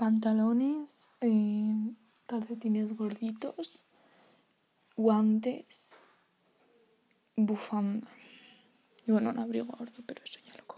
pantalones, eh, calcetines gorditos, guantes, bufanda. Y bueno, un abrigo gordo, pero eso ya lo.